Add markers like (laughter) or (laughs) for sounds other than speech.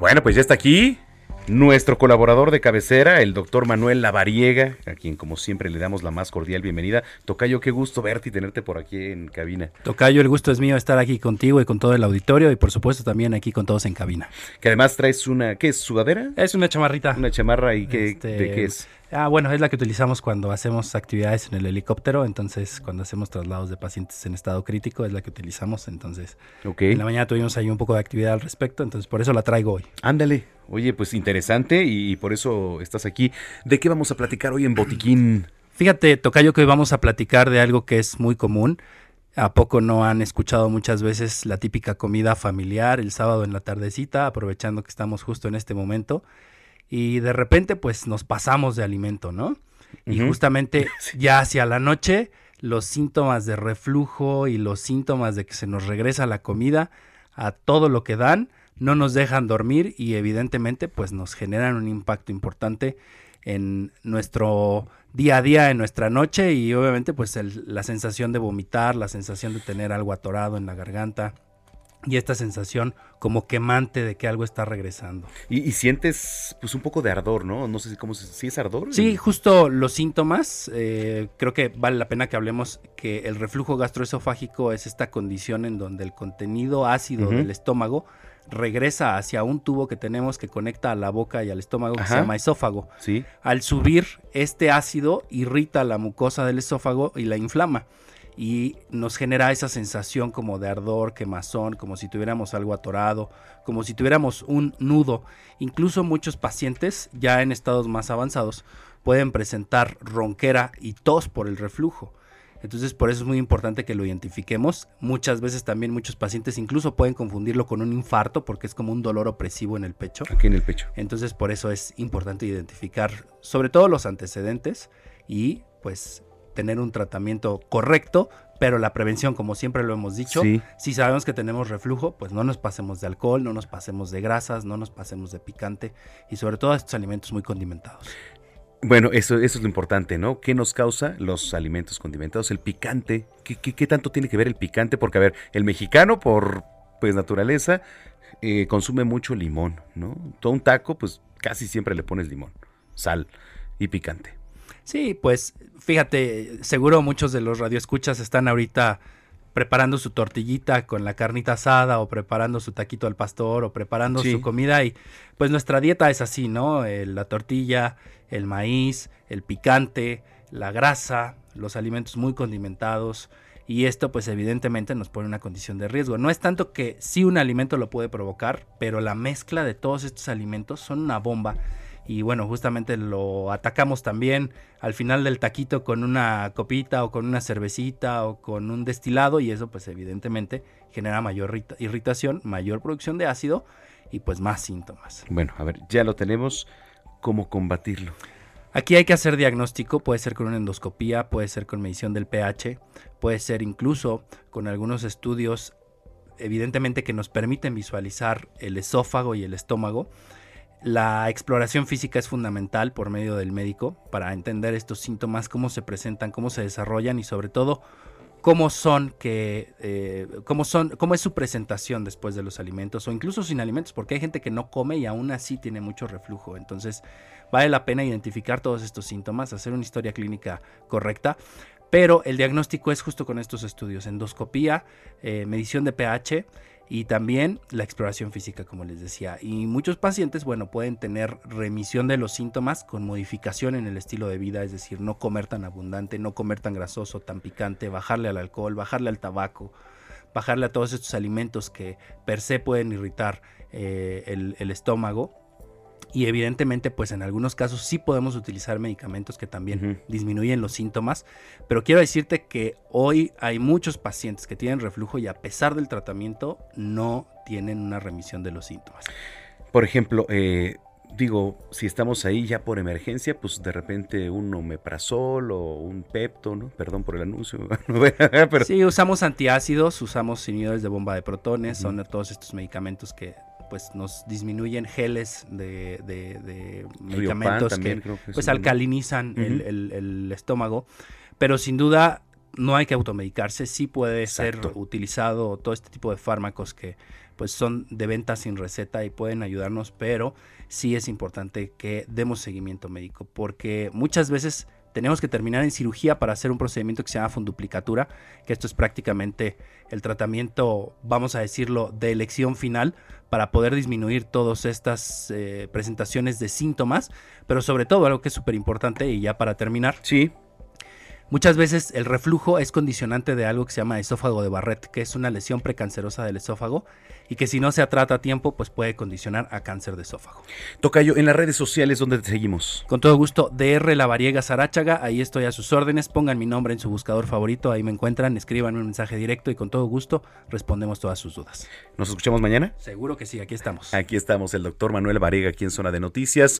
Bueno, pues ya está aquí nuestro colaborador de cabecera, el doctor Manuel Lavariega, a quien como siempre le damos la más cordial bienvenida. Tocayo, qué gusto verte y tenerte por aquí en cabina. Tocayo, el gusto es mío estar aquí contigo y con todo el auditorio y por supuesto también aquí con todos en cabina. Que además traes una, ¿qué es? ¿Sudadera? Es una chamarrita. Una chamarra y qué, este, ¿de qué es? Ah, bueno, es la que utilizamos cuando hacemos actividades en el helicóptero, entonces cuando hacemos traslados de pacientes en estado crítico es la que utilizamos, entonces en la mañana tuvimos ahí un poco de actividad al respecto, entonces por eso la traigo hoy. Ándale, oye, pues interesante y por eso estás aquí. ¿De qué vamos a platicar hoy en Botiquín? Fíjate, Tocayo, que hoy vamos a platicar de algo que es muy común. ¿A poco no han escuchado muchas veces la típica comida familiar el sábado en la tardecita, aprovechando que estamos justo en este momento? Y de repente pues nos pasamos de alimento, ¿no? Y justamente (laughs) ya hacia la noche los síntomas de reflujo y los síntomas de que se nos regresa la comida a todo lo que dan no nos dejan dormir y evidentemente pues nos generan un impacto importante en nuestro día a día, en nuestra noche y obviamente pues la sensación de vomitar, la sensación de tener algo atorado en la garganta, y esta sensación como quemante de que algo está regresando. Y, sientes pues un poco de ardor, ¿no? No sé si, cómo, si es ardor. Sí, justo los síntomas, eh, creo que vale la pena que hablemos que el reflujo gastroesofágico es esta condición en donde el contenido ácido del estómago regresa hacia un tubo que tenemos que conecta a la boca y al estómago que se llama esófago. Sí. Al subir, este ácido irrita la mucosa del esófago y la inflama y nos genera esa sensación como de ardor, quemazón, como si tuviéramos algo atorado, como si tuviéramos un nudo. Incluso muchos pacientes ya en estados más avanzados pueden presentar ronquera y tos por el reflujo. Entonces por eso es muy importante que lo identifiquemos. Muchas veces también muchos pacientes incluso pueden confundirlo con un infarto porque es como un dolor opresivo en el pecho. Aquí en el pecho. Entonces por eso es importante identificar sobre todo los antecedentes y pues tener un tratamiento correcto, pero la prevención, como siempre lo hemos dicho, si sabemos que tenemos reflujo, pues no nos pasemos de alcohol, no nos pasemos de grasas, no nos pasemos de picante y sobre todo estos alimentos muy condimentados. Bueno, eso, eso es lo importante, ¿no? ¿Qué nos causa los alimentos condimentados? El picante. ¿Qué, qué, tanto tiene que ver el picante? Porque, a ver, el mexicano, por pues naturaleza, eh, consume mucho limón, ¿no? Todo un taco, pues casi siempre le pones limón, sal y picante. Sí, pues fíjate, seguro muchos de los radioescuchas están ahorita preparando su tortillita con la carnita asada o preparando su taquito al pastor o preparando su comida y pues nuestra dieta es así, ¿no? Eh, la tortilla, el maíz, el picante, la grasa, los alimentos muy condimentados y esto pues evidentemente nos pone en una condición de riesgo. No es tanto que sí un alimento lo puede provocar, pero la mezcla de todos estos alimentos son una bomba y bueno, justamente lo atacamos también al final del taquito con una copita o con una cervecita o con un destilado y eso pues evidentemente genera mayor irritación, mayor producción de ácido y pues más síntomas. Bueno, a ver, ya lo tenemos, ¿cómo combatirlo? Aquí hay que hacer diagnóstico, puede ser con una endoscopía, puede ser con medición del pH, puede ser incluso con algunos estudios evidentemente que nos permiten visualizar el esófago y el estómago la exploración física es fundamental por medio del médico para entender estos síntomas, cómo se presentan, cómo se desarrollan y sobre todo cómo son que eh, cómo son cómo es su presentación después de los alimentos o incluso sin alimentos porque hay gente que no come y aún así tiene mucho reflujo. Entonces vale la pena identificar todos estos síntomas hacer una historia clínica correcta pero el diagnóstico es justo con estos estudios endoscopía eh, medición de pH y también la exploración física, como les decía. Y muchos pacientes, bueno, pueden tener remisión de los síntomas con modificación en el estilo de vida, es decir, no comer tan abundante, no comer tan grasoso, tan picante, bajarle al alcohol, bajarle al tabaco, bajarle a todos estos alimentos que per se pueden irritar eh, el estómago y evidentemente pues en algunos casos sí podemos utilizar medicamentos que también disminuyen los síntomas, pero quiero decirte que hoy hay muchos pacientes que tienen reflujo y a pesar del tratamiento no tienen una remisión de los síntomas. Por ejemplo, eh, digo, si estamos ahí ya por emergencia, pues de repente un omeprazol o un pepto, ¿no? Perdón por el anuncio. (laughs) Sí, usamos antiácidos, usamos inhibidores de bomba de protones, son todos estos medicamentos que pues nos disminuyen geles de, medicamentos que, pues alcalinizan el, estómago, pero sin duda no hay que automedicarse, sí puede ser utilizado todo este tipo de fármacos que pues son de venta sin receta y pueden ayudarnos, pero sí es importante que demos seguimiento médico, porque muchas veces tenemos que terminar en cirugía para hacer un procedimiento que se llama funduplicatura, que esto es prácticamente el tratamiento, vamos a decirlo, de elección final para poder disminuir todas estas eh, presentaciones de síntomas, pero sobre todo algo que es súper importante y ya para terminar. Sí. Muchas veces el reflujo es condicionante de algo que se llama esófago de Barrett, que es una lesión precancerosa del esófago y que si no se trata a tiempo, pues puede condicionar a cáncer de esófago. Tocayo, en las redes sociales, ¿dónde te seguimos? Con todo gusto, DR La Variega Sarachaga, ahí estoy a sus órdenes, pongan mi nombre en su buscador favorito, ahí me encuentran, escriban un mensaje directo y con todo gusto respondemos todas sus dudas. ¿Nos escuchamos mañana? Seguro que sí, aquí estamos. Aquí estamos, el doctor Manuel Variega, aquí en Zona de Noticias.